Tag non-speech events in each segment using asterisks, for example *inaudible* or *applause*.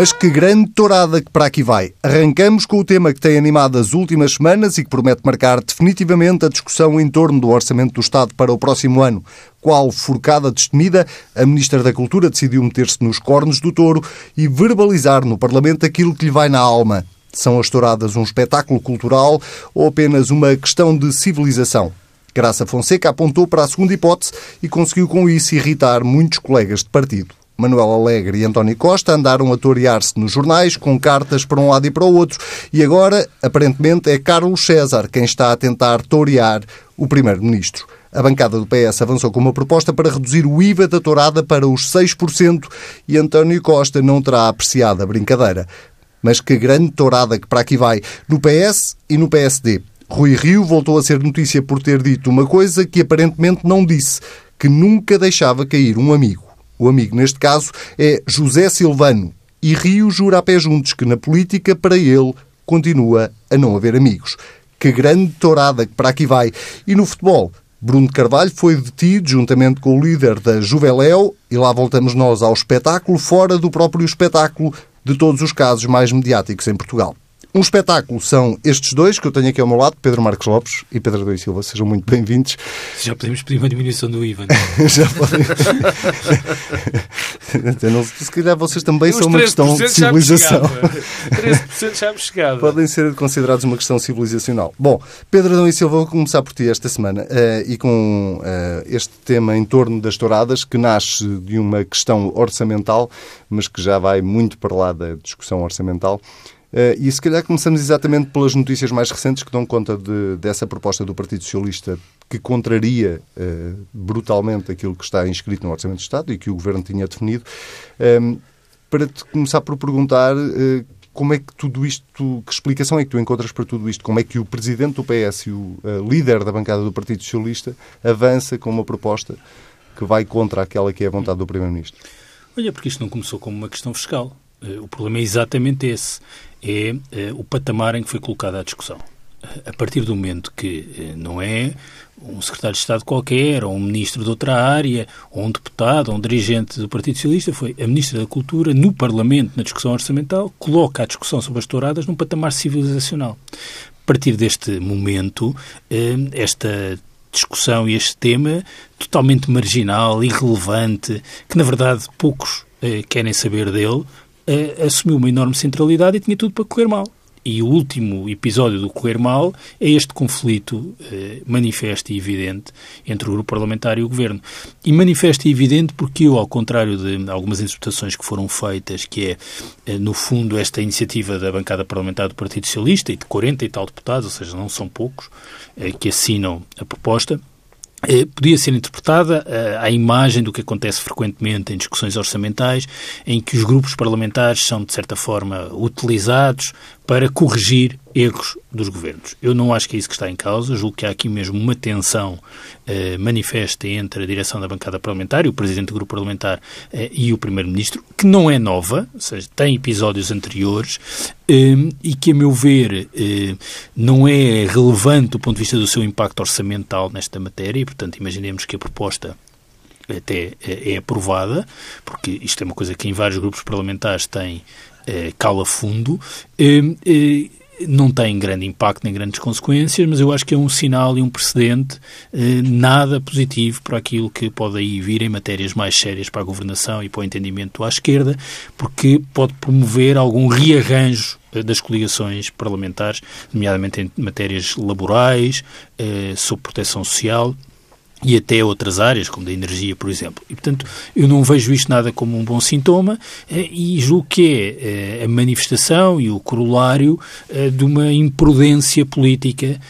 Mas que grande tourada que para aqui vai. Arrancamos com o tema que tem animado as últimas semanas e que promete marcar definitivamente a discussão em torno do Orçamento do Estado para o próximo ano. Qual forcada destemida, a Ministra da Cultura decidiu meter-se nos cornos do touro e verbalizar no Parlamento aquilo que lhe vai na alma. São as touradas um espetáculo cultural ou apenas uma questão de civilização? Graça Fonseca apontou para a segunda hipótese e conseguiu com isso irritar muitos colegas de partido. Manuel Alegre e António Costa andaram a torear-se nos jornais com cartas para um lado e para o outro e agora, aparentemente, é Carlos César quem está a tentar torear o Primeiro-Ministro. A bancada do PS avançou com uma proposta para reduzir o IVA da tourada para os 6% e António Costa não terá apreciado a brincadeira. Mas que grande tourada que para aqui vai, no PS e no PSD. Rui Rio voltou a ser notícia por ter dito uma coisa que aparentemente não disse, que nunca deixava cair um amigo. O amigo, neste caso, é José Silvano. E Rio jura a pé juntos que na política, para ele, continua a não haver amigos. Que grande tourada que para aqui vai. E no futebol, Bruno Carvalho foi detido juntamente com o líder da Juveléu e lá voltamos nós ao espetáculo, fora do próprio espetáculo de todos os casos mais mediáticos em Portugal. Um espetáculo são estes dois que eu tenho aqui ao meu lado, Pedro Marcos Lopes e Pedro Adão Silva. Sejam muito bem-vindos. Já podemos pedir uma diminuição do IVA. *laughs* Já podem. Se calhar vocês também são uma questão de civilização. 13% já me chegava. Podem ser considerados uma questão civilizacional. Bom, Pedro Adão e Silva, vou começar por ti esta semana uh, e com uh, este tema em torno das touradas, que nasce de uma questão orçamental, mas que já vai muito para lá da discussão orçamental. Uh, e se calhar começamos exatamente pelas notícias mais recentes que dão conta de, dessa proposta do Partido Socialista que contraria uh, brutalmente aquilo que está inscrito no Orçamento do Estado e que o Governo tinha definido. Um, ehm, para te começar por perguntar uh, como é que tudo isto, que explicação é que tu encontras para tudo isto? Como é que o Presidente do PS e o líder da bancada do Partido Socialista avança com uma proposta que vai contra aquela que é a vontade do Primeiro-Ministro? Olha, porque isto não começou como uma questão fiscal. O problema é exatamente esse é eh, o patamar em que foi colocada a discussão. A partir do momento que eh, não é um secretário de Estado qualquer, ou um ministro de outra área, ou um deputado, ou um dirigente do Partido Socialista, foi a Ministra da Cultura, no Parlamento, na discussão orçamental, coloca a discussão sobre as touradas num patamar civilizacional. A partir deste momento, eh, esta discussão e este tema totalmente marginal, irrelevante, que na verdade poucos querem saber dele, uh, assumiu uma enorme centralidade e tinha tudo para correr mal. E o último episódio do correr mal é este conflito eh, manifesto e evidente entre o grupo parlamentar e o governo. E manifesto e evidente porque eu, ao contrário de algumas interpretações que foram feitas, que é, eh, no fundo, esta iniciativa da bancada parlamentar do Partido Socialista e de 40 e tal deputados, ou seja, não são poucos, eh, que assinam a proposta, podia ser interpretada uh, à imagem do que acontece frequentemente em discussões orçamentais, em que os grupos parlamentares são, de certa forma, utilizados para corrigir erros dos governos. Eu não acho que é isso que está em causa, julgo que há aqui mesmo uma tensão eh, manifesta entre a direção da bancada parlamentar, o presidente do grupo parlamentar eh, e o primeiro-ministro, que não é nova, ou seja, tem episódios anteriores eh, e que, a meu ver, eh, não é relevante do ponto de vista do seu impacto orçamental nesta matéria e, portanto, imaginemos que a proposta até é aprovada, porque isto é uma coisa que em vários grupos parlamentares tem eh, cala fundo. Eh, eh, não tem grande impacto nem grandes consequências, mas eu acho que é um sinal e um precedente eh, nada positivo para aquilo que pode aí vir em matérias mais sérias para a governação e para o entendimento à esquerda, porque pode promover algum rearranjo das coligações parlamentares, nomeadamente em matérias laborais, eh, sobre proteção social e até outras áreas, como da energia, por exemplo. E, portanto, eu não vejo isto nada como um bom sintoma eh, e julgo que é eh, a manifestação e o corolário eh, de uma imprudência política,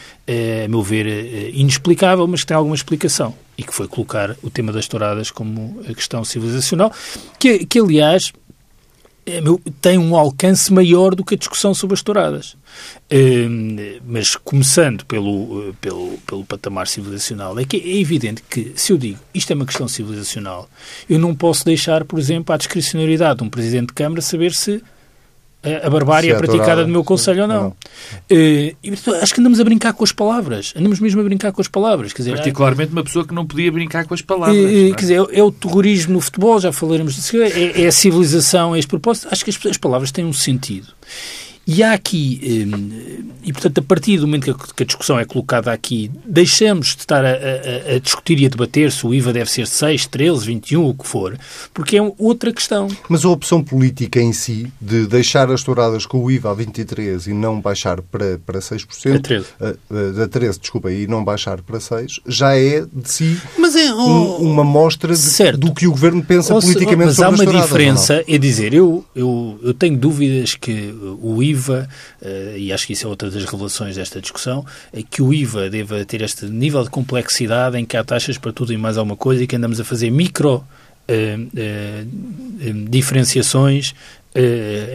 a meu ver, inexplicável, mas que tem alguma explicação. E que foi colocar o tema das touradas como a questão civilizacional, que, que aliás, tem um alcance maior do que a discussão sobre as touradas. Hum, mas começando pelo, pelo, pelo patamar civilizacional, é que é evidente que, se eu digo isto é uma questão civilizacional, eu não posso deixar, por exemplo, à discricionariedade de um Presidente de Câmara saber se a barbárie é praticada no meu conselho ou não. não. Uh, e, acho que andamos a brincar com as palavras. Andamos mesmo a brincar com as palavras. Quer dizer, Particularmente uma pessoa que não podia brincar com as palavras. Uh, é? Quer dizer, é, é, o terrorismo no futebol, já falaremos disso. É, é a civilização, é este propósito. Acho que as, as palavras têm um sentido. E há aqui, e portanto, a partir do momento que a discussão é colocada aqui, deixamos de estar a, a, a, discutir e a debater se o IVA deve ser 6, 13, 21, o que for, porque é outra questão. Mas a opção política em si, de deixar as touradas com o IVA a 23 e não baixar para, para 6%, a 13. A, a 13, desculpa, e não baixar para 6, já é de si mas é, oh, um, uma mostra de, do que o Governo pensa oh, politicamente mas sobre as touradas. Mas há uma diferença, é dizer, eu, eu, eu tenho dúvidas que o IVA IVA, eh, e acho que isso é outra das revelações desta discussão, é que o IVA deva ter este nível de complexidade em que há taxas para tudo e mais alguma coisa e que andamos a fazer micro eh, eh, diferenciações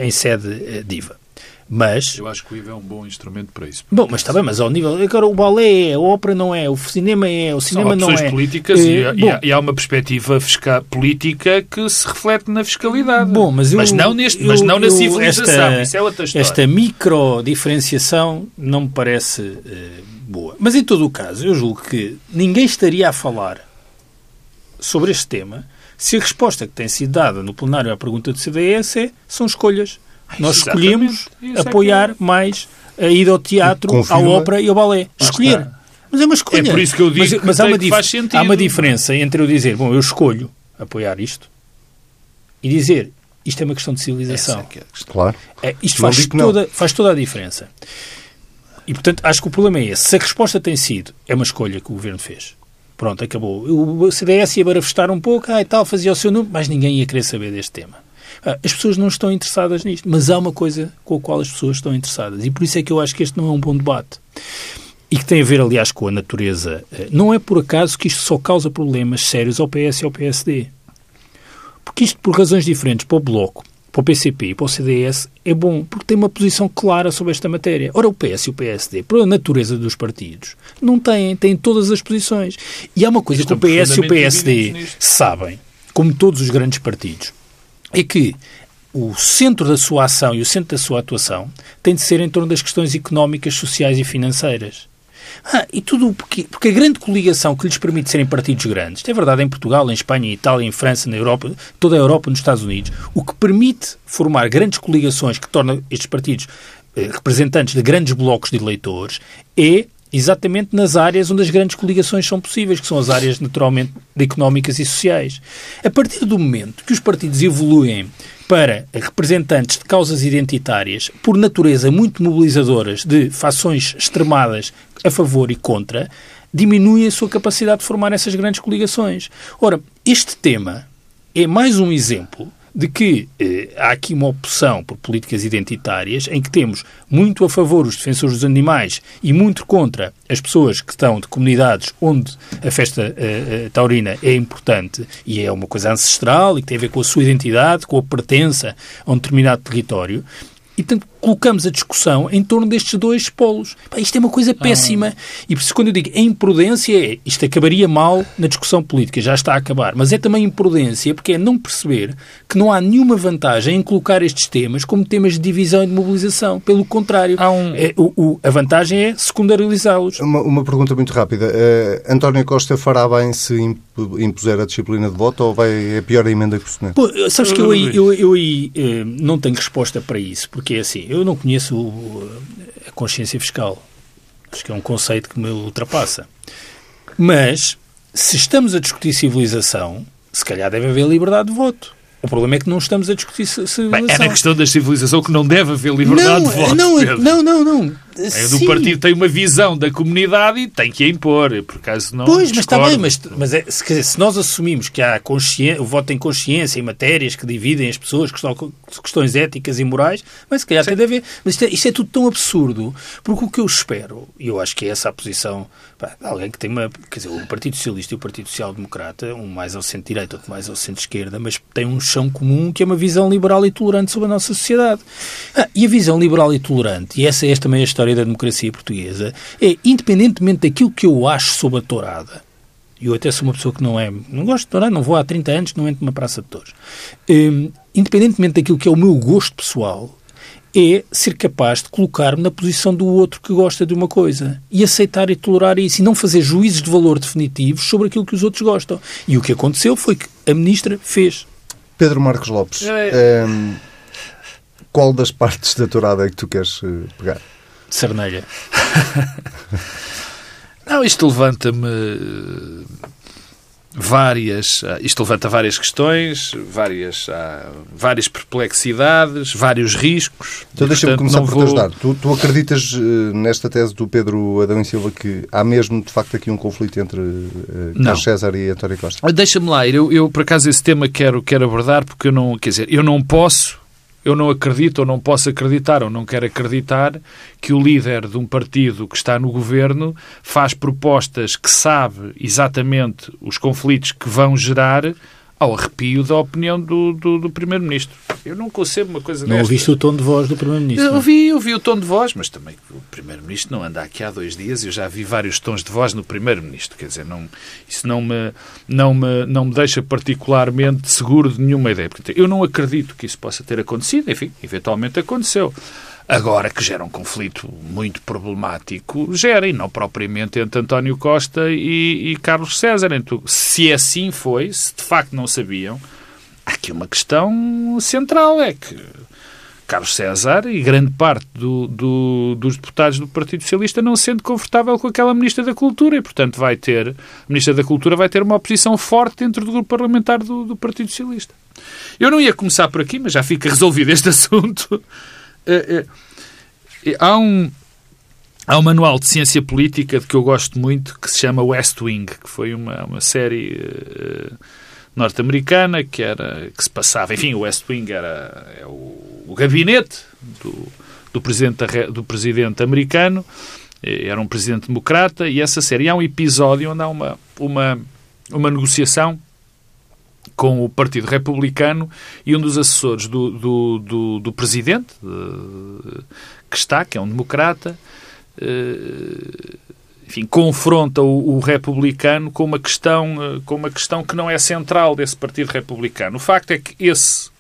em sede de IVA. Mas... Eu acho que o IVA é um bom instrumento para isso. Bom, mas está bem, mas ao nível... Agora, o balé é, a ópera não é, o cinema é, o cinema São não é... políticas e, eh, bom, e, há uma perspectiva fiscal, política que se reflete na fiscalidade. Bom, mas, eu, mas não, neste, eu, mas não na civilização, esta, isso é outra história. Esta micro-diferenciação não me parece uh, boa. Mas, em todo o caso, eu julgo que ninguém estaria a falar sobre este tema se a resposta que tem sido dada no plenário à pergunta do CDS é são escolhas nós escolhemos é apoiar é. mais a ida ao teatro, Confirma. à ópera e ao balé. Escolher. Mas é uma escolha. É por isso que eu digo mas, mas há, uma faz sentido. há uma diferença entre eu dizer, bom, eu escolho apoiar isto e dizer, isto é uma questão de civilização. É, é claro. É, isto faz toda, faz toda a diferença. E, portanto, acho que o problema é esse. Se a resposta tem sido, é uma escolha que o Governo fez. Pronto, acabou. O CDS ia barafestar um pouco, ah, e tal, fazia o seu número, mas ninguém ia querer saber deste tema. Ah, as pessoas não estão interessadas nisto, mas há uma coisa com a qual as pessoas estão interessadas e por isso é que eu acho que este não é um bom debate. E que tem a ver, aliás, com a natureza. Ah, não é por acaso que isto só causa problemas sérios ao PS e ao PSD. Porque isto, por razões diferentes, para o Bloco, para o PCP e para o CDS, é bom, porque tem uma posição clara sobre esta matéria. Ora, o PS e o PSD, por a natureza dos partidos, não têm, têm todas as posições. E há uma coisa que o PS e o PSD sabem, como todos os grandes partidos, é que o centro da sua ação e o centro da sua atuação tem de ser em torno das questões económicas, sociais e financeiras. Ah, e tudo porque, porque a grande coligação que lhes permite serem partidos grandes, é verdade em Portugal, em Espanha, em Itália, em França, na Europa, toda a Europa, nos Estados Unidos, o que permite formar grandes coligações que tornam estes partidos eh, representantes de grandes blocos de eleitores é exatamente nas áreas onde as grandes coligações são possíveis, que são as áreas naturalmente económicas e sociais. A partir do momento que os partidos evoluem para representantes de causas identitárias, por natureza muito mobilizadoras de fações extremadas a favor e contra, diminui a sua capacidade de formar essas grandes coligações. Ora, este tema é mais um exemplo de que eh, há aqui uma opção por políticas identitárias em que temos muito a favor os defensores dos animais e muito contra as pessoas que estão de comunidades onde a festa eh, eh taurina é importante e é uma coisa ancestral e que tem a ver com a sua identidade, com a pertença a um determinado território. E, portanto, colocamos a discussão em torno destes dois polos. Pá, isto é uma coisa péssima. Ah. E por isso, quando eu digo é imprudência, é isto acabaria mal na discussão política, já está a acabar. Mas é também imprudência porque é não perceber que não há nenhuma vantagem em colocar estes temas como temas de divisão e de mobilização. Pelo contrário, um... é, o, o, a vantagem é secundarizá-los. Uma, uma, pergunta muito rápida. Uh, António Costa fará bem se impuser a disciplina de voto ou vai é pior a emenda que o Senado? Sabes que eu aí, eu, eu aí eh, não tenho resposta para isso, porque é assim, eu não conheço a consciência fiscal. Acho que é um conceito que me ultrapassa. Mas, se estamos a discutir civilização, se calhar deve haver liberdade de voto. O problema é que não estamos a discutir civilização. Bem, é na questão da civilização que não deve haver liberdade não, de voto. Não, Pedro. não, não, não. É do partido tem uma visão da comunidade e tem que a impor, por acaso não. Pois, mas está bem, mas, mas é, se, dizer, se, nós assumimos que há o voto em consciência em matérias que dividem as pessoas, que estão questões éticas e morais, mas se calhar Sim. tem de haver. Mas isto é, isto é, tudo tão absurdo, porque o que eu espero, e eu acho que é essa a posição pá, alguém que tem uma. Quer dizer, o Partido Socialista e o Partido Social Democrata, um mais ao centro-direita, outro mais ao centro-esquerda, mas tem um chão comum que é uma visão liberal e tolerante sobre a nossa sociedade. Ah, e a visão liberal e tolerante, e essa é também a história da democracia portuguesa é, independentemente daquilo que eu acho sobre a tourada, eu até sou uma pessoa que não é, não gosto de tourada, não vou há 30 anos, não entro numa praça de touros, um, independentemente daquilo que é o meu gosto pessoal, é ser capaz de colocar-me na posição do outro que gosta de uma coisa e aceitar e tolerar isso e não fazer juízos de valor definitivos sobre aquilo que os outros gostam. E o que aconteceu foi que a ministra fez. Pedro Marcos Lopes, é... um, qual das partes da tourada é que tu queres eh, pegar? Cernelha. *laughs* não, isto levanta-me várias, ah, isto levanta várias questões, várias, ah, várias perplexidades, vários riscos. Então deixa-me começar por vou... te ajudar. Tu, tu acreditas uh, nesta tese do Pedro Adão e Silva que há mesmo, de facto, aqui um conflito entre Carlos César e António Costa? Deixa-me lá, eu, eu por acaso esse tema quero, quero abordar porque eu não, quer dizer, eu não posso eu não acredito ou não posso acreditar ou não quero acreditar que o líder de um partido que está no governo faz propostas que sabe exatamente os conflitos que vão gerar ao arrepio da opinião do, do, do Primeiro-Ministro. Eu não concebo uma coisa Não ouviste o tom de voz do Primeiro-Ministro? Eu ouvi, ouvi o tom de voz, mas também o Primeiro-Ministro não anda aqui há dois dias e eu já vi vários tons de voz no Primeiro-Ministro. Quer dizer, não, isso não me, não, me, não me deixa particularmente seguro de nenhuma ideia. Portanto, eu não acredito que isso possa ter acontecido. Enfim, eventualmente aconteceu. Agora que gera um conflito muito problemático, gera, e não propriamente entre António Costa e, e Carlos César. Então, se assim foi, se de facto não sabiam, há aqui uma questão central, é que Carlos César e grande parte do, do, dos deputados do Partido Socialista não se sente confortável com aquela Ministra da Cultura e, portanto, vai ter, a Ministra da Cultura vai ter uma oposição forte dentro do grupo parlamentar do, do Partido Socialista. Eu não ia começar por aqui, mas já fica resolvido este *laughs* assunto. É, é, é, há um há um manual de ciência política de que eu gosto muito que se chama West Wing, que foi uma, uma série uh, norte-americana que era que se passava, enfim, o West Wing era é o, o, gabinete do, do presidente do presidente americano, era um presidente democrata e essa série há um episódio onde há uma uma uma negociação com o Partido Republicano e um dos assessores do, do, do, do presidente, de, que está, que é um democrata, eh, enfim, confronta o, o, republicano com uma questão eh, com uma questão que não é central desse partido republicano. O facto é que esse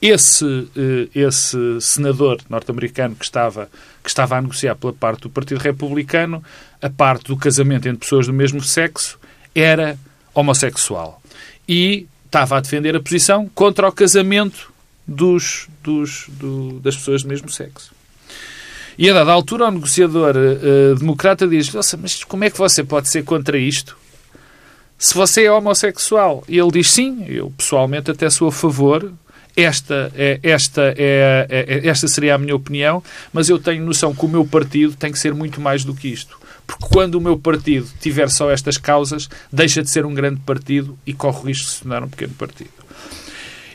esse eh, esse senador norte-americano que estava que estava a negociar pela parte do partido republicano a parte do casamento entre pessoas do mesmo sexo era homossexual e estava a defender a posição contra o casamento dos, dos, do, das pessoas do mesmo sexo. E a dada altura, o negociador uh, democrata diz: Nossa, mas como é que você pode ser contra isto? Se você é homossexual. E ele diz: Sim, eu pessoalmente até sou a favor. Esta, é, esta, é, é, esta seria a minha opinião, mas eu tenho noção que o meu partido tem que ser muito mais do que isto. Porque quando o meu partido tiver só estas causas, deixa de ser um grande partido e corre o risco de se tornar um pequeno partido.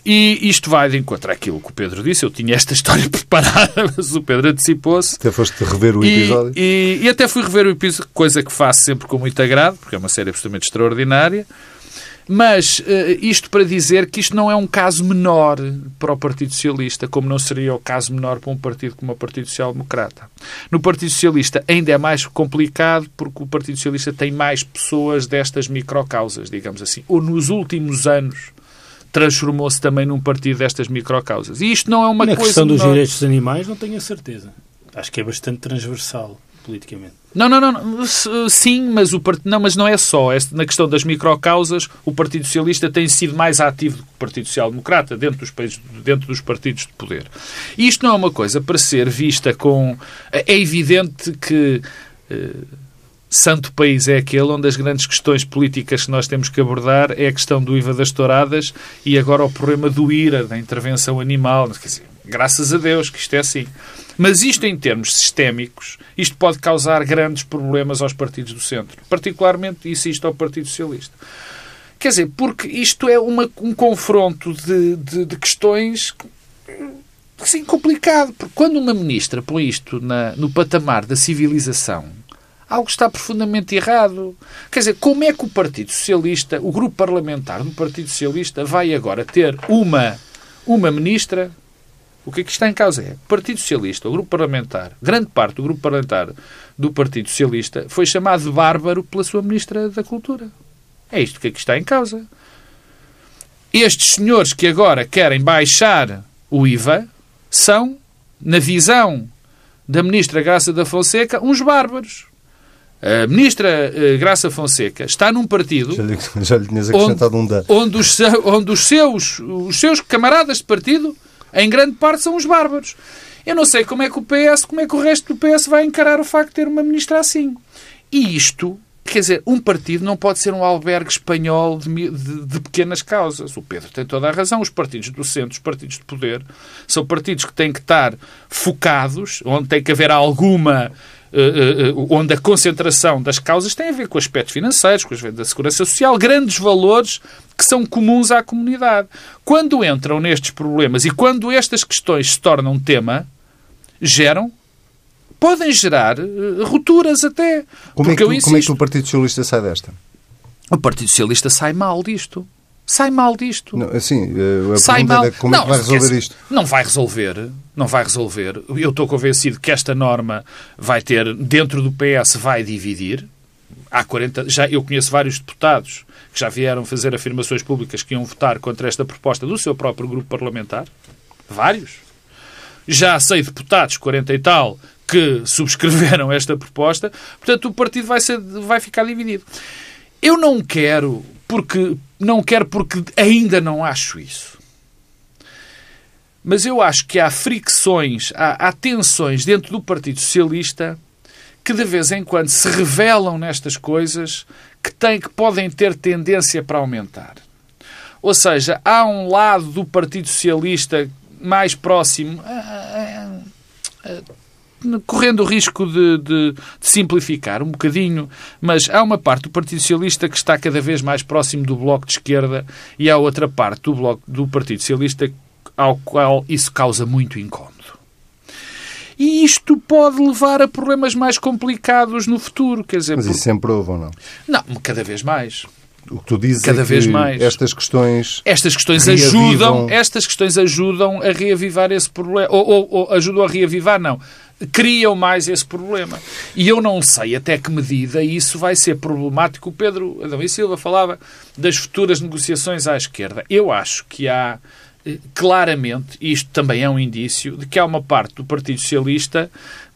E isto vai de encontro àquilo que o Pedro disse. Eu tinha esta *laughs* história preparada, mas o Pedro antecipou-se. Até foste rever o episódio. E, e, e, até fui rever o episódio, coisa que faço sempre com muito agrado, porque é uma série absolutamente extraordinária. Mas uh, isto para dizer que isto não é um caso menor para o Partido Socialista, como não seria o caso menor para um partido como o Partido Social Democrata. No Partido Socialista ainda é mais complicado porque o Partido Socialista tem mais pessoas destas microcausas, digamos assim. Ou nos últimos anos transformou-se também num partido destas microcausas. E isto não é uma Na coisa... questão dos direitos dos animais não tenho a certeza. Acho que é bastante transversal politicamente. Não, não, não, sim, mas o part... não, mas não é só. É na questão das microcausas, o Partido Socialista tem sido mais ativo do que o Partido Social Democrata dentro dos, países, dentro dos partidos de poder. Isto não é uma coisa para ser vista com. É evidente que. Uh, santo país é aquele onde as grandes questões políticas que nós temos que abordar é a questão do IVA das touradas e agora o problema do IRA, da intervenção animal. Quer dizer, graças a Deus que isto é assim. Mas isto, em termos sistémicos, isto pode causar grandes problemas aos partidos do centro. Particularmente, insisto, ao Partido Socialista. Quer dizer, porque isto é uma, um confronto de, de, de questões assim, complicado. Porque quando uma ministra põe isto na, no patamar da civilização, algo está profundamente errado. Quer dizer, como é que o Partido Socialista, o grupo parlamentar do Partido Socialista, vai agora ter uma, uma ministra o que é que está em causa é o Partido Socialista, o grupo parlamentar, grande parte do grupo parlamentar do Partido Socialista foi chamado de bárbaro pela sua Ministra da Cultura. É isto que é que está em causa. Estes senhores que agora querem baixar o IVA são na visão da ministra Graça da Fonseca, uns bárbaros. A ministra uh, Graça Fonseca está num partido. Já lhe, já lhe tinhas acrescentado onde, um da. Onde, os, onde os, seus, os seus camaradas de partido, em grande parte, são os bárbaros. Eu não sei como é que o PS, como é que o resto do PS vai encarar o facto de ter uma ministra assim. E isto Quer dizer, um partido não pode ser um albergue espanhol de, de, de, pequenas causas. O Pedro tem toda a razão. Os partidos do centro, os partidos de poder, são partidos que têm que estar focados, onde tem que haver alguma. Uh, uh, onde a concentração das causas tem a ver com aspectos financeiros, com as da segurança social, grandes valores que são comuns à comunidade. Quando entram nestes problemas e quando estas questões se tornam tema, geram podem gerar rupturas até. Como é, que, como é que o Partido Socialista sai desta? O Partido Socialista sai mal disto. Sai mal disto. Não, assim, eh, a sai mal. É como não, é que vai resolver isto? Não vai resolver. Não vai resolver. Eu estou convencido que esta norma vai ter, dentro do PS, vai dividir. Há 40, já, eu conheço vários deputados que já vieram fazer afirmações públicas que iam votar contra esta proposta do seu próprio grupo parlamentar. Vários. Já sei deputados, 40 e tal, que subscreveram esta proposta. Portanto, o partido vai, ser, vai ficar dividido. Eu não quero, porque não quero porque ainda não acho isso. Mas eu acho que há fricções, há, há tensões dentro do Partido Socialista que de vez em quando se revelam nestas coisas que, têm, que podem ter tendência para aumentar. Ou seja, há um lado do Partido Socialista mais próximo. Ah, ah, correndo o risco de, de, de, simplificar um bocadinho, mas há uma parte do Partido Socialista que está cada vez mais próximo do Bloco de Esquerda e há outra parte do, bloco, do Partido Socialista ao qual isso causa muito incómodo. E isto pode levar a problemas mais complicados no futuro. Quer dizer, mas isso sempre houve ou não? Não, cada vez mais. O que tu dizes Cada é vez mais. estas questões estas questões ajudam estas questões ajudam a reavivar esse problema ou, ou, ou ajudam a reavivar não criam mais esse problema. E eu não sei até que medida isso vai ser problemático. O Pedro Adão e Silva falava das futuras negociações à esquerda. Eu acho que há eh, claramente, isto também é um indício, de que há uma parte do Partido Socialista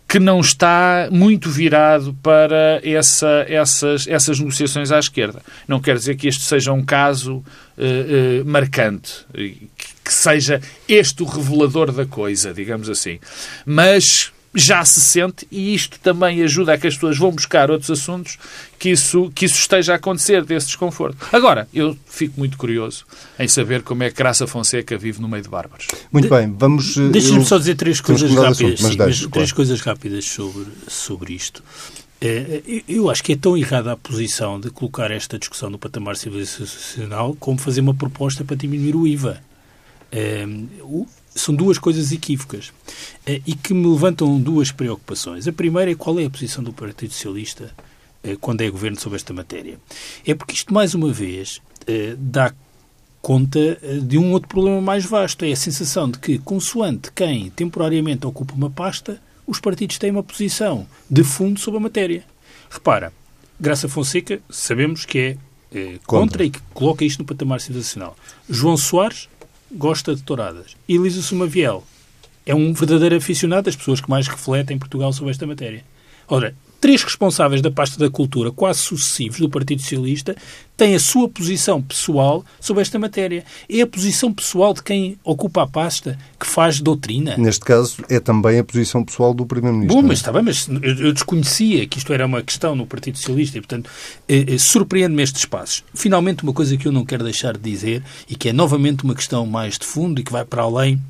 que não está muito virado para essa, essas, essas negociações à esquerda. Não quer dizer que este seja um caso uh, uh, marcante, que, que seja este o revelador da coisa, digamos assim. Mas já se sente e isto também ajuda a que as pessoas vão buscar outros assuntos que isso, que isso esteja a acontecer, desse desconforto. Agora, eu fico muito curioso em saber como é que Graça Fonseca vive no meio de bárbaros. Muito de, bem, vamos... Deixa-me eu... só dizer três coisas rápidas, assunto, mas sim, deixe, mas três coisas rápidas sobre, sobre isto. É, eu acho que é tão errada a posição de colocar esta discussão no patamar civilizacional como fazer uma proposta para diminuir o IVA. São duas coisas equívocas eh, e que me levantam duas preocupações. A primeira é qual é a posição do Partido Socialista eh, quando é governo sobre esta matéria. É porque isto, mais uma vez, eh, dá conta de um outro problema mais vasto. É a sensação de que, consoante quem temporariamente ocupa uma pasta, os partidos têm uma posição de fundo sobre a matéria. Repara, Graça Fonseca, sabemos que é, é contra, contra, e que coloca isto no patamar civilizacional. João Soares gosta de touradas. Elisa Sumaviel é um verdadeiro aficionado das pessoas que mais refletem em Portugal sobre esta matéria. Ora, três responsáveis da pasta da cultura, quase sucessivos do Partido Socialista, têm a sua posição pessoal sobre esta matéria. É a posição pessoal de quem ocupa a pasta que faz doutrina. Neste caso, é também a posição pessoal do Primeiro-Ministro. Bom, mas está bem, mas eu desconhecia que isto era uma questão no Partido Socialista e, portanto, eh, eh, surpreende-me estes passos. Finalmente, uma coisa que eu não quero deixar de dizer e que é novamente uma questão mais de fundo e que vai para além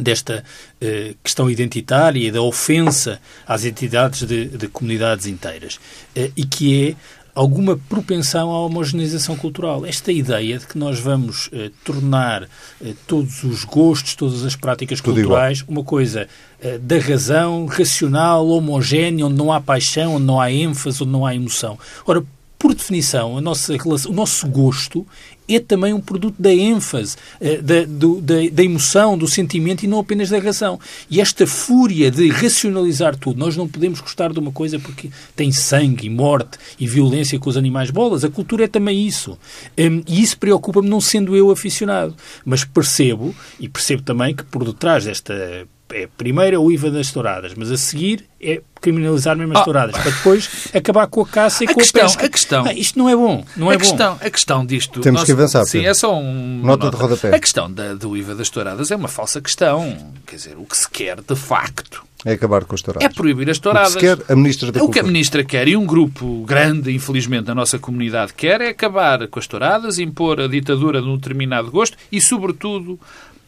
desta eh, questão identitária e da ofensa às entidades de, de comunidades inteiras eh, e que é alguma propensão à homogeneização cultural. Esta ideia de que nós vamos eh, tornar eh, todos os gostos, todas as práticas Tudo culturais igual. uma coisa eh, da razão, racional, homogénea, onde não há paixão, onde não há ênfase, onde não há emoção. Ora, por definição, a nossa relação, o nosso gosto é também um produto da ênfase, eh, da, do, da, da, emoção, do sentimento e não apenas da razão. E esta fúria de racionalizar tudo, nós não podemos gostar de uma coisa porque tem sangue morte e violência com os animais bolas. A cultura é também isso. Hum, e isso preocupa-me, não sendo eu aficionado. Mas percebo, e percebo também que por detrás desta é primeiro o IVA das touradas, mas a seguir é criminalizar mesmo as ah. touradas, para depois acabar com a caça e a com questão, a pesca. A questão, ah, isto não é bom. Não a é questão, bom. A questão disto... Temos nós, que avançar. Sim, Pedro. é só um... Nota, nota de rodapé. A questão da, do IVA das touradas é uma falsa questão. Quer dizer, o que se quer, de facto... É acabar com as touradas. É proibir as touradas. O que se quer, a Ministra da O que a Ministra quer e um grupo grande, infelizmente, da nossa comunidade quer é acabar com as touradas, impor a ditadura de um determinado gosto e, sobretudo,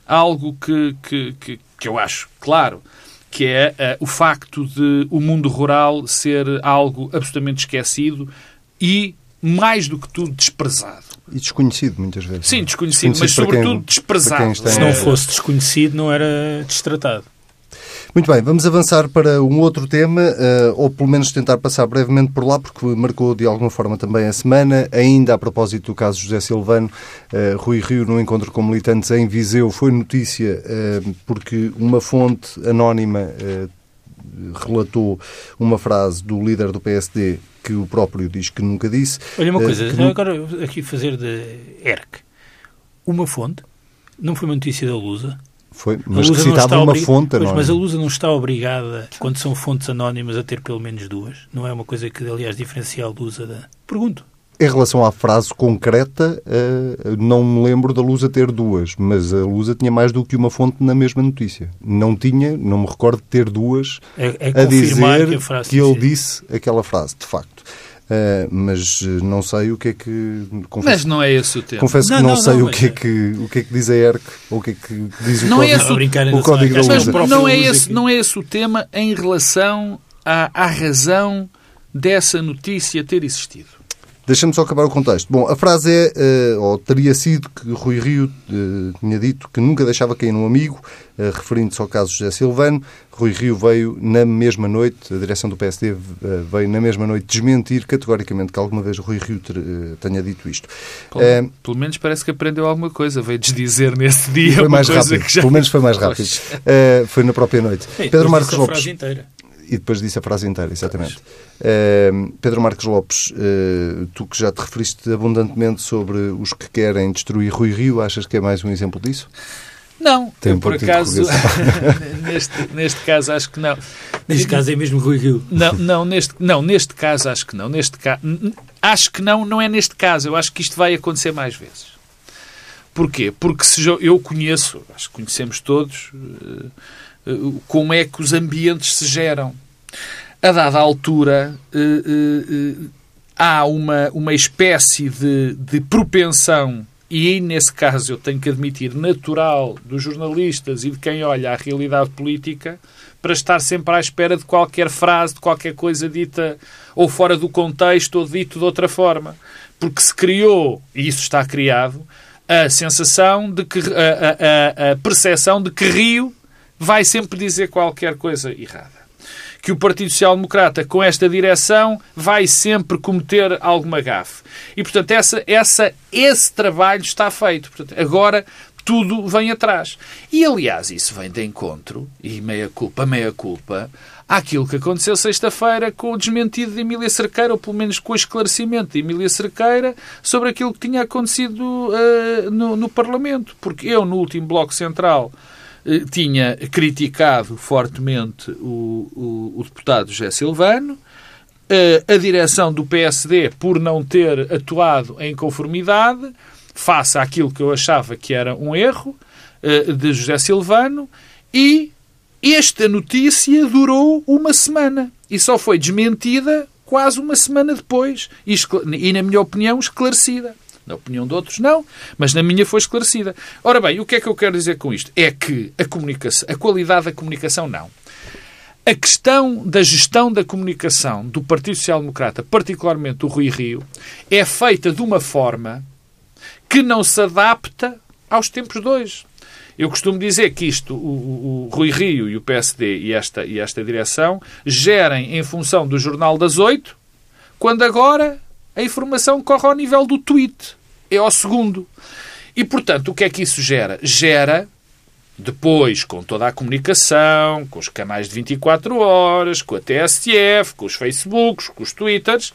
algo que, que, que, que eu acho claro que é uh, o facto de o mundo rural ser algo absolutamente esquecido e, mais do que tudo, desprezado. E desconhecido, muitas vezes. Sim, desconhecido, desconhecido mas sobretudo quem, desprezado. Se não fosse desconhecido, não era destratado. Muito bem, vamos avançar para um outro tema, uh, ou pelo menos tentar passar brevemente por lá, porque marcou de alguma forma também a semana. Ainda a propósito do caso José Silvano, uh, Rui Rio, no encontro com militantes em Viseu, foi notícia uh, porque uma fonte anónima relatou uma frase do líder do PSD que o próprio diz que nunca disse. Olha uma coisa, que... agora aqui fazer de ERC. Uma fonte, não foi uma notícia da Lusa, foi, mas que citava uma obrig... fonte anónima. Mas a Lusa não está obrigada, quando são fontes anónimas, a ter pelo menos duas? Não é uma coisa que, aliás, diferencial da Lusa da... Pergunto. Em relação à frase concreta, uh, não me lembro da Lusa ter duas, mas a Lusa tinha mais do que uma fonte na mesma notícia. Não tinha, não me recordo de ter duas é, é a dizer que, a que ele disse aquela frase, de facto. Uh, mas eh, não sei o que é que. Confesso, mas não é esse o tema. Confesso não, que não, não sei não, o, que é que, o que é que diz a ERC ou o que é que diz o não código, é esse o, o código da Lusa. Mas não é, esse, não é esse o tema em relação à, à razão dessa notícia ter existido. Deixa-me só acabar o contexto. Bom, a frase é, uh, ou teria sido que Rui Rio uh, tinha dito que nunca deixava cair um amigo, uh, referindo-se ao caso José Silvano. Rui Rio veio na mesma noite, a direção do PSD veio na mesma noite desmentir categoricamente que alguma vez Rui Rio ter, tenha dito isto. Pelo, pelo, menos parece que aprendeu alguma coisa, veio desdizer nesse dia. Foi mais rápido, já... pelo menos foi mais rápido. foi na própria noite. Ei, Pedro Marcos Lopes. Inteira e depois disse a frase inteira, exatamente. Uh, Pedro Marcos Lopes, uh, tu que já te referiste abundantemente sobre os que querem destruir Rui Rio, achas que é mais um exemplo disso? Não, Tem um por acaso, *laughs* neste, neste caso acho que não. Neste caso é mesmo Rui Rio. Não, não, neste, não, neste caso acho que não. Neste ca... Acho que não, não é neste caso. Eu acho que isto vai acontecer mais vezes. Porquê? Porque se eu conheço, acho que conhecemos todos, uh, eh, como é que os ambientes se geram. A dada altura, eh, eh, há uma, uma espécie de, de propensão, e nesse caso, eu tenho que admitir, natural dos jornalistas e de quem olha a realidade política, para estar sempre à espera de qualquer frase, de qualquer coisa dita ou fora do contexto ou dito de outra forma. Porque se criou, e isso está criado, a sensação de que a, a, a percepção de que Rio vai sempre dizer qualquer coisa errada. Que o Partido Social Democrata, com esta direção, vai sempre cometer alguma gafe. E, portanto, essa, essa, esse trabalho está feito. Portanto, agora tudo vem atrás. E, aliás, isso vem de encontro, e meia culpa, meia culpa, àquilo que aconteceu sexta-feira com o desmentido de Emília Cerqueira, ou pelo menos com o esclarecimento de Emília Cerqueira sobre aquilo que tinha acontecido uh, no, no Parlamento. Porque eu, no último Bloco Central, tinha criticado fortemente o, o, o deputado José Silvano, eh, a direção do PSD por não ter atuado em conformidade face àquilo que eu achava que era um erro eh, de José Silvano e esta notícia durou uma semana e só foi desmentida quase uma semana depois e, e na minha opinião, esclarecida. Na opinião de outros, não, mas na minha foi esclarecida. Ora bem, o que é que eu quero dizer com isto? É que a comunicação, a qualidade da comunicação, não. A questão da gestão da comunicação do Partido Social Democrata, particularmente do Rui Rio, é feita de uma forma que não se adapta aos tempos hoje. Eu costumo dizer que isto, o, o, Rui Rio e o PSD e esta, e esta direção, gerem em função do Jornal das Oito, quando agora a informação corre ao nível do tweet é ao segundo. E, portanto, o que é que isso gera? Gera, depois, com toda a comunicação, com os canais de 24 horas, com a TSF, com os Facebooks, com os Twitters,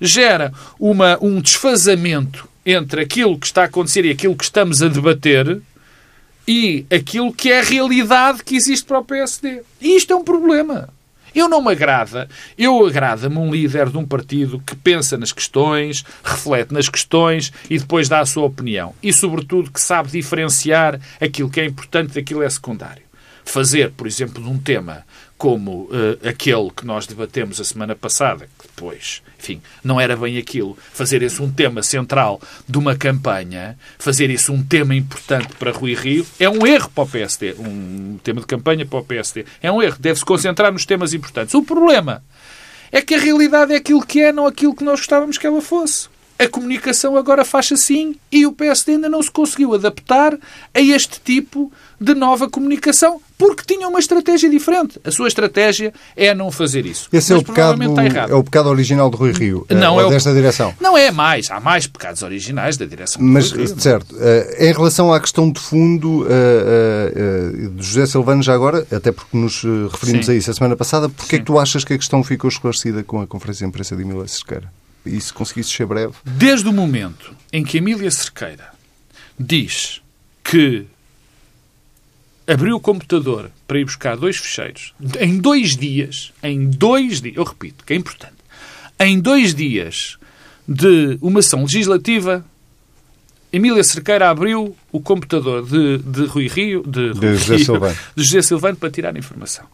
gera uma, um desfazamento entre aquilo que está a acontecer e aquilo que estamos a debater e aquilo que é a realidade que existe para o PSD. E isto é um problema. Eu não me agrada. Eu agrada-me um líder de um partido que pensa nas questões, reflete nas questões e depois dá a sua opinião. E, sobretudo, que sabe diferenciar aquilo que é importante daquilo que é secundário. Fazer, por exemplo, de um tema como uh, aquele que nós debatemos a semana passada, que depois, enfim, não era bem aquilo, fazer isso um tema central de uma campanha, fazer isso um tema importante para Rui Rio, é um erro para o PSD. Um tema de campanha para o PSD. É um erro. Deve-se concentrar nos temas importantes. O problema é que a realidade é aquilo que é, não aquilo que nós gostávamos que ela fosse. A comunicação agora faz assim e o PSD ainda não se conseguiu adaptar a este tipo de nova comunicação porque tinha uma estratégia diferente. A sua estratégia é não fazer isso. Esse é o, pecado, é o pecado original de Rui Rio, não, é, é desta o... direção. Não é mais. Há mais pecados originais da direção Mas, Rui Rio. Certo. Uh, em relação à questão de fundo uh, de José Silvano, já agora, até porque nos referimos Sim. a isso a semana passada, porque é que tu achas que a questão ficou esclarecida com a conferência de imprensa de Emília Cerqueira? E se conseguisse ser breve? Desde o momento em que Emília Cerqueira diz que abriu o computador para ir buscar dois fecheiros, em dois dias, em dois dias, eu repito, que é importante, em dois dias de uma ação legislativa, Emília Cerqueira abriu o computador de, de Rui Rio, de, Rui José, Rio, Silvano. de José Silvano para tirar informação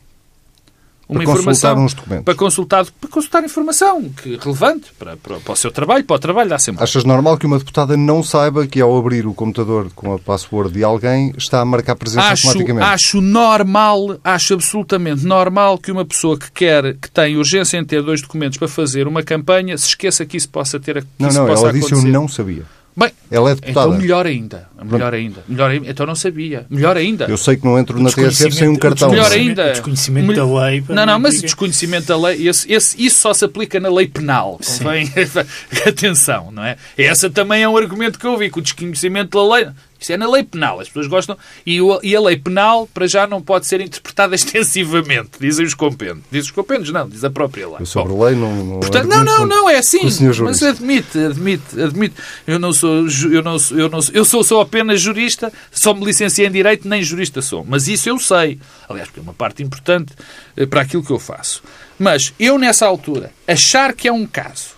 uma para informação consultar uns documentos. Para consultar, para consultar informação que relevante para, para, para, o seu trabalho, para o trabalho da Assembleia. Achas normal que uma deputada não saiba que ao abrir o computador com a password de alguém está a marcar presença acho, automaticamente? Acho normal, acho absolutamente normal que uma pessoa que quer, que tem urgência em ter dois documentos para fazer uma campanha, se esqueça que isso possa ter que Não, não, ela disse eu não sabia. Bem, ela é deputada. Então melhor ainda. Melhor ainda. Melhor ainda. Então não sabia. Melhor ainda. Eu sei que não entro na TSF sem um cartão. Melhor ainda. Desconhecimento da lei. Não, não, mas o desconhecimento da lei, esse, esse, isso só se aplica na lei penal. Convém. *laughs* Atenção, não é? Esse também é um argumento que eu vi, que o desconhecimento da lei. Isso é na lei penal. As pessoas gostam. E, o, e a lei penal, para já, não pode ser interpretada *laughs* extensivamente. Dizem os compêndios. Diz os compêndios, não. Diz a própria lei. Eu sobre Bom, lei não. não portanto, não, não, não, é assim. Mas admite, admite, admite. Eu não sou. Eu não sou, eu não sou, eu sou só apenas jurista, só me licenciei em Direito, nem jurista sou. Mas isso eu sei. Aliás, porque é uma parte importante eh, para aquilo que eu faço. Mas eu, nessa altura, achar que é um caso,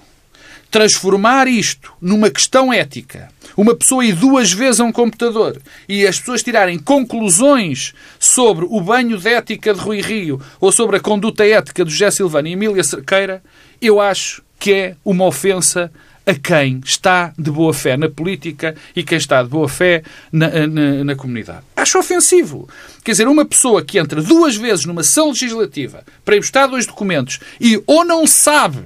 transformar isto numa questão ética uma pessoa ir duas vezes a um computador e as pessoas tirarem conclusões sobre o banho de ética de Rui Rio ou sobre a conduta ética de José Silvano e Emília Cerqueira, eu acho que é uma ofensa a quem está de boa fé na política e quem está de boa fé na, na, na, comunidade. Acho ofensivo. Quer dizer, uma pessoa que entra duas vezes numa sessão legislativa para ir buscar dois documentos e ou não sabe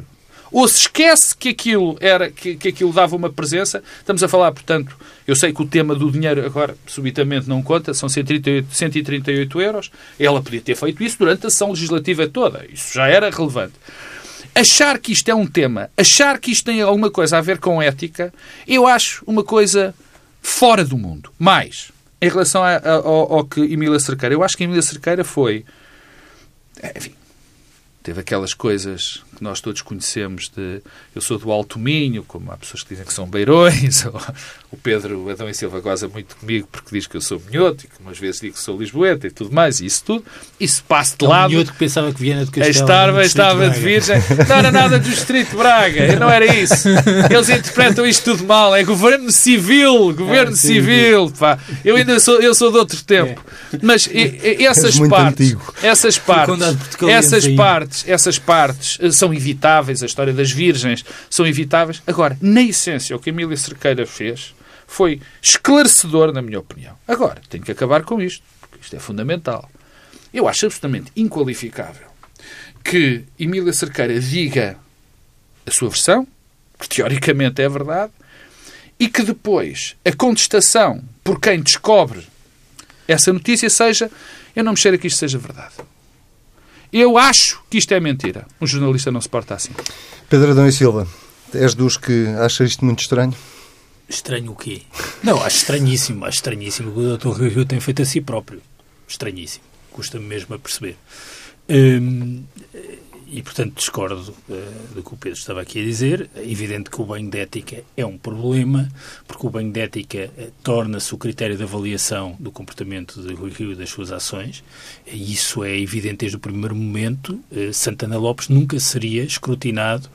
ou se esquece que aquilo, era, que, que aquilo dava uma presença. Estamos a falar, portanto, eu sei que o tema do dinheiro agora subitamente não conta, são 138, 138 euros. Ela podia ter feito isso durante a sessão legislativa toda. Isso já era relevante. Achar que isto é um tema, achar que isto tem alguma coisa a ver com ética, eu acho uma coisa fora do mundo. Mais, em relação a, a, ao, ao que Emília Cerqueira, eu acho que Emília Cerqueira foi. Enfim, teve aquelas coisas que nós todos conhecemos de eu sou do Alto Minho, como há pessoas que dizem que são beirões, *laughs* o Pedro Adão e Silva goza muito comigo porque diz que eu sou minhoto e que umas vezes digo que sou lisboeta e tudo mais, e isso tudo, isso passa de lado. minhoto que pensava que Viana de Castelo estava, estava de virgem, não era nada do Distrito de Braga, não era isso. Eles interpretam isto tudo mal, é governo civil, governo é, civil, pá. Eu ainda sou, eu sou de outro tempo. É. Mas e, e, essas, partes, essas partes, essas partes, essas partes, essas partes são evitáveis, a história das virgens são evitáveis. Agora, na essência, o que Emília Cerqueira fez foi esclarecedor, na minha opinião. Agora, tenho que acabar com isto, porque isto é fundamental. Eu acho absolutamente inqualificável que Emília Cerqueira diga a sua versão, que teoricamente é verdade, e que depois a contestação por quem descobre essa notícia seja eu não me cheiro que isto seja verdade. Eu acho que isto é mentira. Um jornalista não se porta assim. Pedro Adão e Silva, és dos que achas isto muito estranho? Estranho o quê? Não, acho estranhíssimo. Acho estranhíssimo o que o Dr. Rui Rio tem feito a si próprio. Estranhíssimo. Custa-me mesmo a perceber. Hum, e, portanto, discordo uh, do que o Pedro estava aqui a dizer. É evidente que o banho de ética é um problema, porque o banho de ética uh, torna-se o critério de avaliação do comportamento de Rui Rio e das suas ações. E isso é evidente desde o primeiro momento. Uh, Santana Lopes nunca seria escrutinado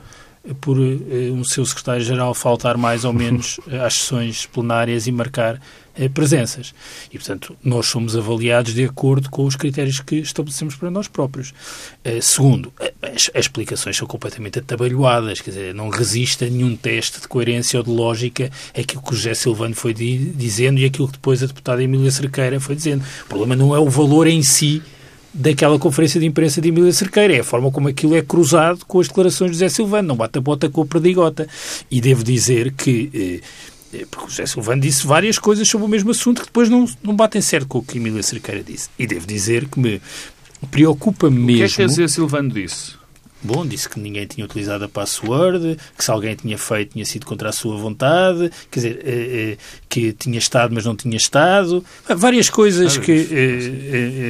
por uh, um seu secretário-geral faltar mais ou menos uh, *laughs* às sessões plenárias e marcar uh, presenças. E, portanto, nós somos avaliados de acordo com os critérios que estabelecemos para nós próprios. segundo, as, as, explicações são completamente atabalhoadas, quer dizer, não resiste a nenhum teste de coerência ou de lógica aquilo que o José Silvano foi di dizendo e aquilo que depois a deputada Emília Cerqueira foi dizendo. O problema não é o valor em si daquela conferência de imprensa de Emília Cerqueira. É a forma como aquilo é cruzado com as declarações de José Silvano. Não bate a bota com a perdigota. E devo dizer que... Eh, eh, porque o José Silvano disse várias coisas sobre o mesmo assunto que depois não, não batem certo com o que Emília Cerqueira disse. E devo dizer que me preocupa mesmo... O que é que José Silvano disse? Bom, disse que ninguém tinha utilizado a password, que se alguém tinha feito tinha sido contra a sua vontade, quer dizer, eh, eh, que tinha estado mas não tinha estado, várias coisas que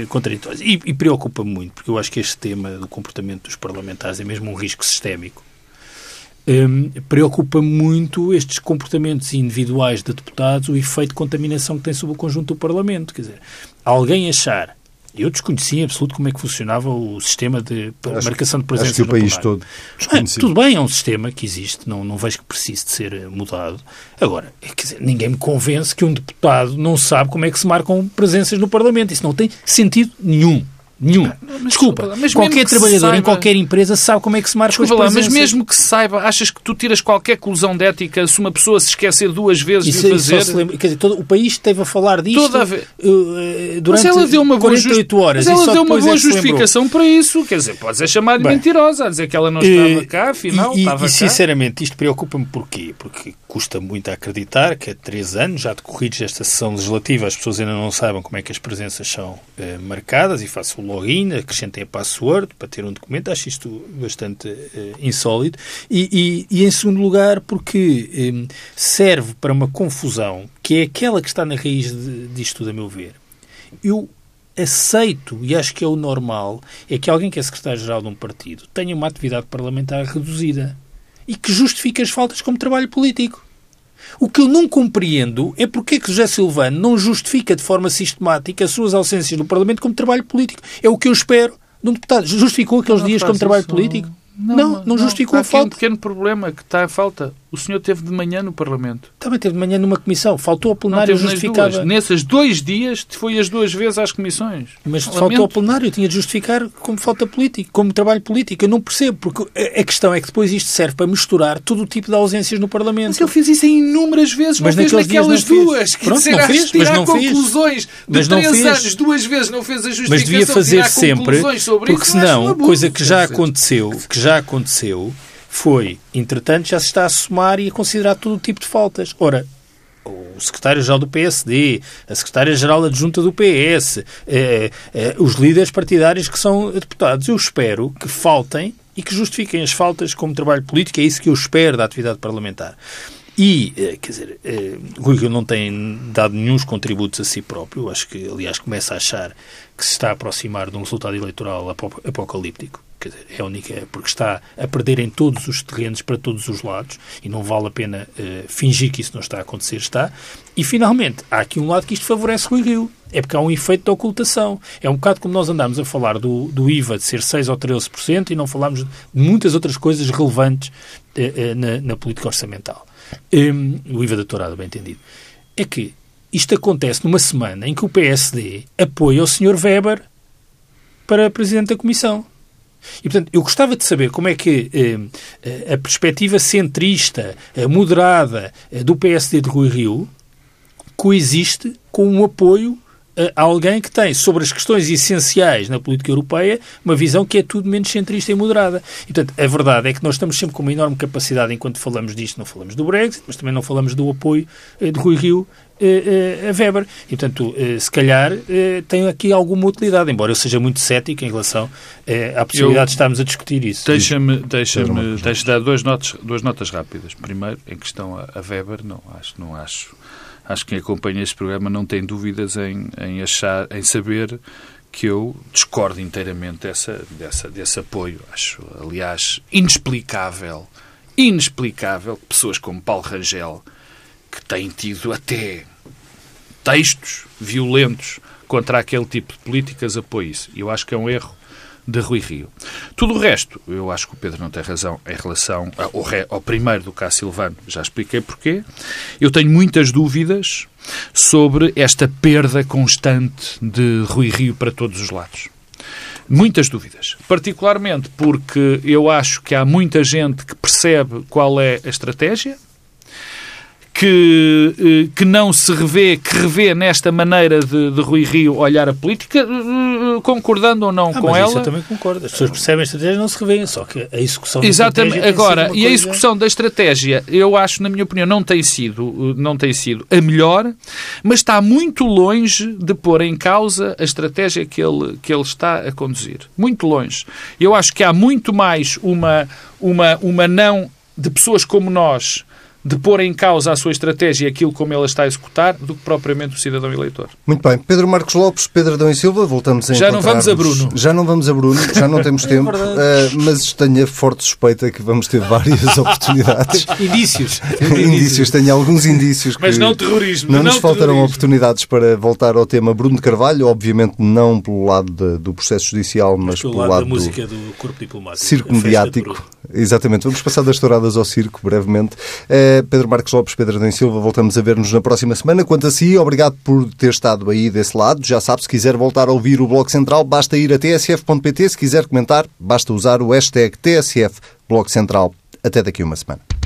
eh, contraditórias. E, e preocupa-me muito, porque eu acho que este tema do comportamento dos parlamentares é mesmo um risco sistémico. Um, preocupa muito estes comportamentos individuais de deputados, o efeito de contaminação que tem sobre o conjunto do Parlamento. Quer dizer, alguém achar eu desconhecia em absoluto como é que funcionava o sistema de acho, marcação de presença acho que o país todo é, Tudo bem, é um sistema que existe, não, não vejo que precise de ser eh, mudado. Agora, é, dizer, ninguém me convence que um deputado não sabe como é que se marcam presenças no Parlamento. Isso não tem sentido nenhum. Nenhum. Mas, Desculpa, mas qualquer trabalhador saiba... em qualquer empresa sabe como é que se marca Desculpa as lá, Mas mesmo que saiba, achas que tu tiras qualquer colusão de ética se uma pessoa se esquecer duas vezes isso, de fazer? Lembra, quer dizer, todo, o país esteve a falar disto Toda a ve... uh, durante mas ela deu uma 48 boa horas. Mas ela deu uma boa é justificação para isso. Quer dizer, podes é chamar-lhe mentirosa, a dizer que ela não estava uh, cá, afinal e, estava e, cá. E sinceramente, isto preocupa-me porquê? Porque custa muito a acreditar que há três anos, já decorridos esta sessão legislativa, as pessoas ainda não sabem como é que as presenças são uh, marcadas e faço o login, acrescento tem a password para ter um documento, acho isto bastante uh, insólito. E, e, e, em segundo lugar, porque um, serve para uma confusão que é aquela que está na raiz de, disto tudo, a meu ver. Eu aceito, e acho que é o normal, é que alguém que é secretário-geral de um partido tenha uma atividade parlamentar reduzida e que justifique as faltas como trabalho político. O que eu não compreendo é porque é que José Silvano não justifica de forma sistemática as suas ausências no Parlamento como trabalho político. É o que eu espero de um deputado. Justificou aqueles não dias como trabalho isso. político? Não, não, não justificou a falta. um pequeno problema que está a falta. O senhor teve de manhã no Parlamento. Também teve de manhã numa comissão. Faltou a plenário justificava. Nesses dois dias foi as duas vezes às comissões. Mas Lamento. faltou ao plenário. Eu tinha de justificar como falta política, como trabalho político. Eu não percebo, porque a questão é que depois isto serve para misturar todo o tipo de ausências no Parlamento. Mas ele fez isso em inúmeras vezes, mas não fez naquelas duas. Pronto, dizer, não fez, mas não conclusões mas de três anos, duas vezes não fez a justificação. Mas devia fazer sempre, porque senão, coisa que já aconteceu, que já aconteceu, foi, entretanto, já se está a somar e a considerar todo o tipo de faltas. Ora, o secretário-geral do PSD, a secretária-geral adjunta do PS, eh, eh, os líderes partidários que são deputados. Eu espero que faltem e que justifiquem as faltas como trabalho político. É isso que eu espero da atividade parlamentar. E, eh, quer dizer, eh, Rui Rio não tem dado nenhum contributos a si próprio. Acho que, aliás, começa a achar que se está a aproximar de um resultado eleitoral apocalíptico dizer, é única, porque está a perder em todos os terrenos, para todos os lados, e não vale a pena uh, fingir que isso não está a acontecer, está. E, finalmente, há aqui um lado que isto favorece Rui Rio, é porque há um efeito de ocultação. É um bocado como nós andamos a falar do, do IVA de ser 6 ou 13% e não falamos de muitas outras coisas relevantes uh, uh, na, na, política orçamental. Um, o IVA da tourada, bem entendido. É que isto acontece numa semana em que o PSD apoia o Sr. Weber para Presidente da Comissão. E, portanto, eu gostava de saber como é que eh, a perspectiva centrista, eh, moderada eh, do PSD de Rui Rio coexiste com um apoio a alguém que tem, sobre as questões essenciais na política europeia, uma visão que é tudo menos centrista e moderada. E, portanto, a verdade é que nós estamos sempre com uma enorme capacidade, enquanto falamos disto, não falamos do Brexit, mas também não falamos do apoio de Rui Rio a Weber. E, portanto, se calhar tem aqui alguma utilidade, embora eu seja muito cético em relação à possibilidade eu, de estarmos a discutir isso. Deixa-me deixa deixa dar duas notas, duas notas rápidas. Primeiro, em questão a Weber, não acho, não acho. Acho que quem acompanha este programa não tem dúvidas em, em achar, em saber que eu discordo inteiramente dessa, dessa, desse apoio. Acho, aliás, inexplicável, inexplicável que pessoas como Paulo Rangel, que têm tido até textos violentos contra aquele tipo de políticas, apoiem isso. Eu acho que é um erro de Rui Rio. Tudo o resto, eu acho que o Pedro não tem razão em relação ao, ao primeiro do Cá Silvano, já expliquei porquê. Eu tenho muitas dúvidas sobre esta perda constante de Rui Rio para todos os lados. Muitas dúvidas. Particularmente porque eu acho que há muita gente que percebe qual é a estratégia, que, eh, que não se revê, que revê nesta maneira de, de Rui Rio olhar a política, eh, eh, concordando ou não ah, com ela. Eu também concordo. As pessoas percebem a estratégia não se revêem, só que a execução Exatamente. da Agora, e a execução da estratégia, eu acho, na minha opinião, não tem sido, não tem sido a melhor, mas está muito longe de pôr em causa a estratégia que ele, que ele está a conduzir. Muito longe. Eu acho que há muito mais uma, uma, uma não de pessoas como nós de pôr em causa a sua estratégia e aquilo como ela está a executar do que propriamente o cidadão eleitor. Muito bem. Pedro Marcos Lopes, Pedro Adão e Silva, voltamos a Já não vamos a Bruno. Já não vamos a Bruno, já não temos *laughs* tempo, uh, mas tenho a forte suspeita que vamos ter várias *laughs* oportunidades. *laughs* indícios. indícios. Tenho alguns indícios que Mas não terrorismo. Não, não nos faltarão oportunidades para voltar ao tema Bruno de Carvalho, obviamente não pelo lado de, do processo judicial, mas, mas pelo pelo lado, lado da do música do corpo diplomático. circo mediático. Exatamente. Vamos passar das touradas ao circo, brevemente. Uh, Pedro Marcos Lopes, Pedro Adão Silva, voltamos a ver-nos na próxima semana. Quanto a si, obrigado por ter estado aí desse lado. Já sabe, se quiser voltar a ouvir o Bloco Central, basta ir a tsf.pt. Se quiser comentar, basta usar o hashtag TSF Bloco Central. Até daqui uma semana.